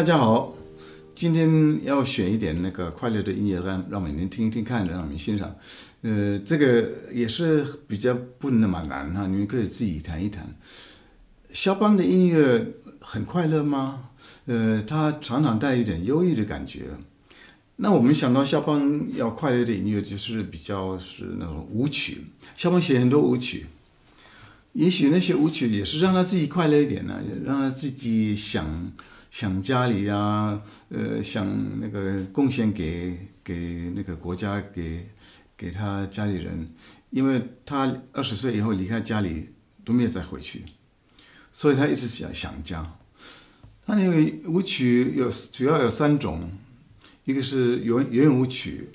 大家好，今天要选一点那个快乐的音乐，让让我们听一听看，让我们欣赏。呃，这个也是比较不那么难哈，你们可以自己弹一弹。肖邦的音乐很快乐吗？呃，他常常带一点忧郁的感觉。那我们想到肖邦要快乐的音乐，就是比较是那种舞曲。肖邦写很多舞曲，也许那些舞曲也是让他自己快乐一点呢，让他自己想。想家里呀，呃，想那个贡献给给那个国家，给给他家里人，因为他二十岁以后离开家里都没有再回去，所以他一直想想家。他那个舞曲有主要有三种，一个是圆圆舞曲，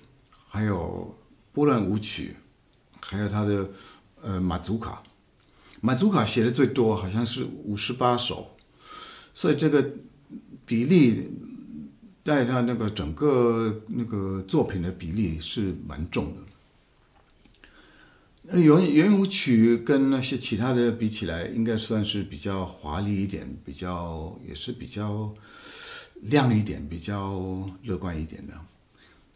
还有波兰舞曲，还有他的呃马祖卡。马祖卡写的最多，好像是五十八首，所以这个。比例在他那个整个那个作品的比例是蛮重的。圆圆舞曲跟那些其他的比起来，应该算是比较华丽一点，比较也是比较亮一点，比较乐观一点的。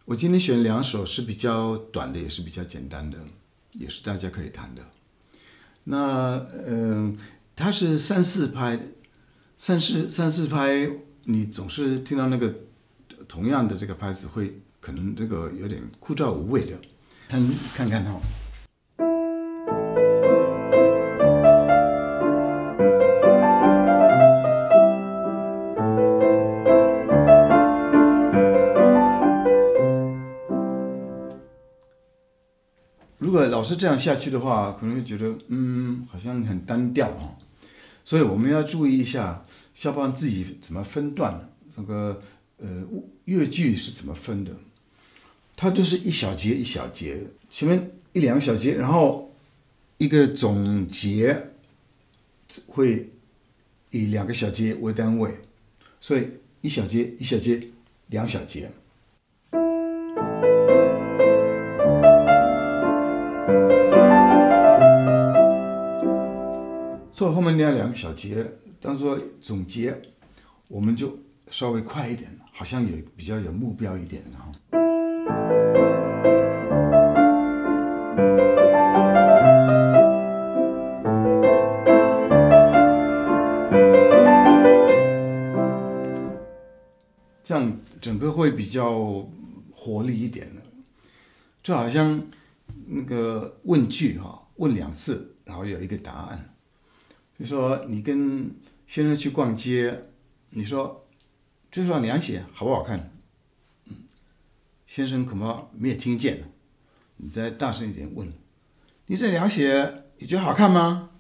我今天选两首是比较短的，也是比较简单的，也是大家可以弹的。那嗯，它是三四拍，三四三四拍。你总是听到那个同样的这个拍子，会可能这个有点枯燥无味的。看看看哈。如果老是这样下去的话，可能会觉得嗯，好像很单调啊。所以我们要注意一下。肖邦自己怎么分段？这个呃乐句是怎么分的？它就是一小节一小节，前面一两小节，然后一个总结会以两个小节为单位，所以一小节一小节两小节。后面那两个小节。当做总结，我们就稍微快一点，好像也比较有目标一点然后。这样整个会比较活力一点的，就好像那个问句哈，问两次，然后有一个答案。比如说你跟先生去逛街，你说这双凉鞋好不好看？先生恐怕没有听见，你再大声一点问，你这凉鞋你觉得好看吗？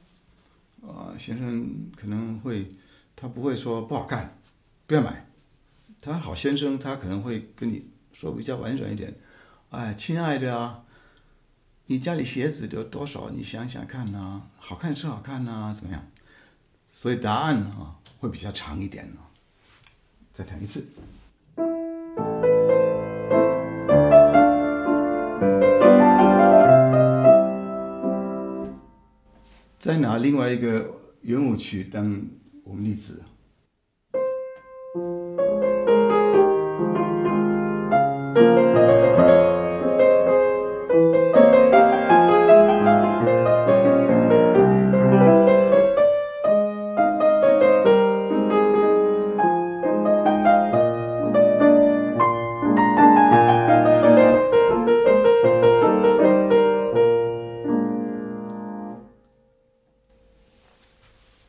啊，先生可能会，他不会说不好看，不要买。他好先生，他可能会跟你说比较婉转一点，哎，亲爱的啊，你家里鞋子有多少？你想想看呐，好看是好看呐，怎么样？所以答案呢会比较长一点呢。再弹一次。再拿另外一个圆舞曲当我们例子。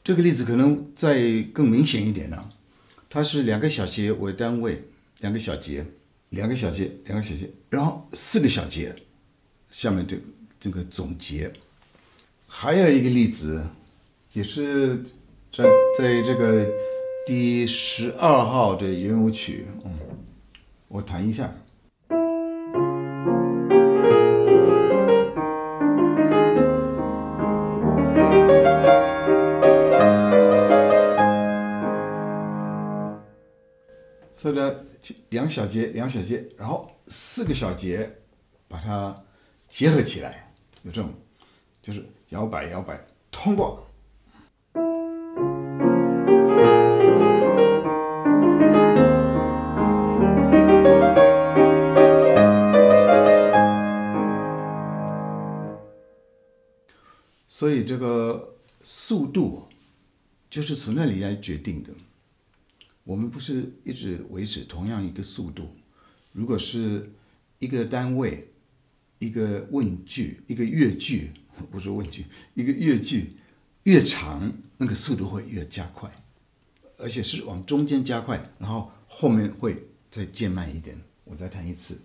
这个例子可能再更明显一点呢，它是两个小节为单位，两个小节，两个小节，两个小节，然后四个小节，下面这这个总结。还有一个例子，也是在在这个第十二号的圆舞曲，嗯，我弹一下。两小节两小节然后四个小节把它结合起来有这种就是摇摆摇摆通过。所以这个速度就是从那里来决定的。我们不是一直维持同样一个速度。如果是一个单位、一个问句、一个乐句，不是问句，一个乐句越长，那个速度会越加快，而且是往中间加快，然后后面会再渐慢一点。我再弹一次。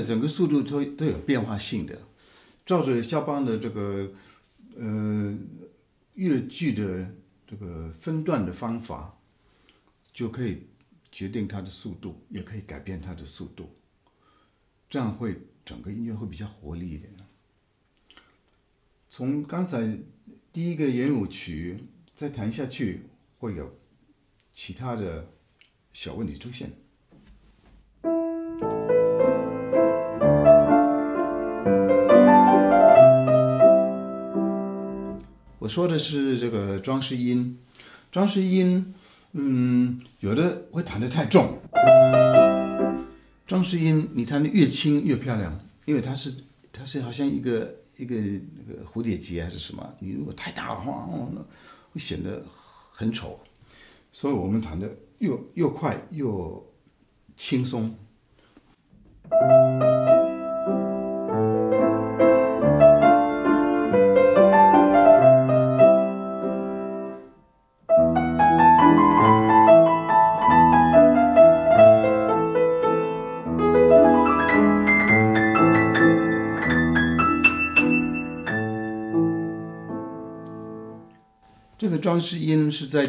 整个速度都都有变化性的，照着肖邦的这个呃乐句的这个分段的方法，就可以决定它的速度，也可以改变它的速度，这样会整个音乐会比较活力一点。从刚才第一个圆舞曲再弹下去，会有其他的小问题出现。我说的是这个装饰音，装饰音，嗯，有的会弹得太重。装饰音你弹的越轻越漂亮，因为它是它是好像一个一个那个蝴蝶结还是什么，你如果太大的话，哦，会显得很丑。所以我们弹的又又快又轻松。装饰音是在，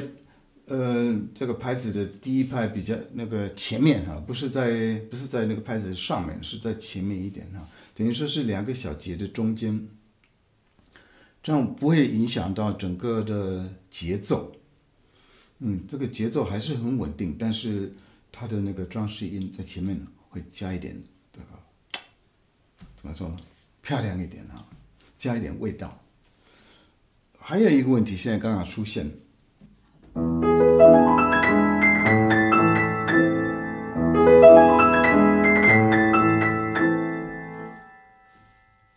呃，这个拍子的第一拍比较那个前面哈，不是在不是在那个拍子上面，是在前面一点哈，等于说是两个小节的中间，这样不会影响到整个的节奏。嗯，这个节奏还是很稳定，但是它的那个装饰音在前面会加一点这个，怎么说呢？漂亮一点啊，加一点味道。还有一个问题，现在刚刚出现，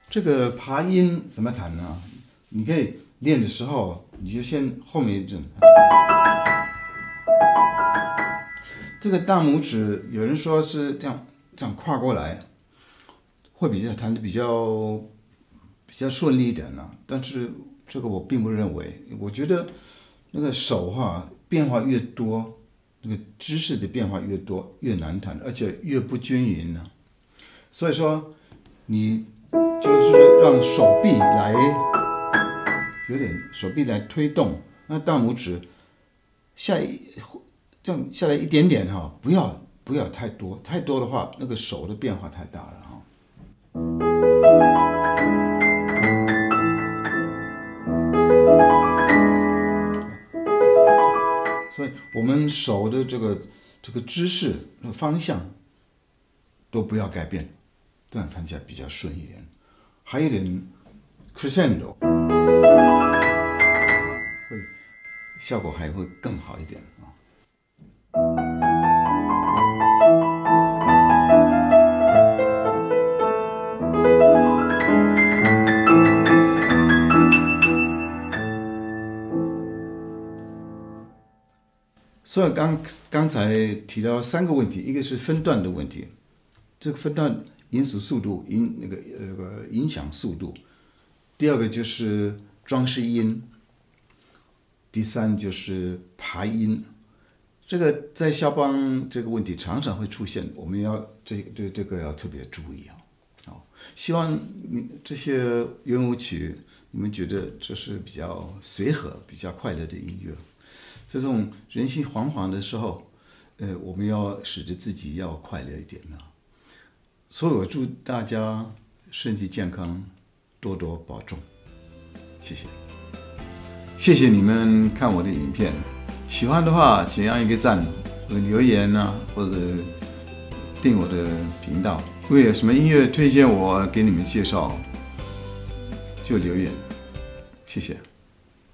这个爬音怎么弹呢？你可以练的时候，你就先后面一阵，这个大拇指有人说是这样这样跨过来，会比较弹的比较比较顺利一点呢，但是。这个我并不认为，我觉得那个手哈变化越多，那个姿势的变化越多越难弹，而且越不均匀呢。所以说，你就是让手臂来有点手臂来推动，那大拇指下一这样下来一点点哈，不要不要太多，太多的话那个手的变化太大了哈。所以我们手的这个这个姿势、方向都不要改变，这样看起来比较顺一点。还有点 crescendo，会效果还会更好一点啊。所以刚刚才提到三个问题，一个是分段的问题，这个分段因素速度影那个那个影响速度；第二个就是装饰音；第三就是爬音。这个在肖邦这个问题常常会出现，我们要这对这个要特别注意啊！好，希望你这些圆舞曲你们觉得这是比较随和、比较快乐的音乐。这种人心惶惶的时候，呃，我们要使得自己要快乐一点呢。所以我祝大家身体健康，多多保重。谢谢，谢谢你们看我的影片，喜欢的话请按一个赞，留言啊，或者订我的频道。如果有什么音乐推荐我给你们介绍，就留言，谢谢。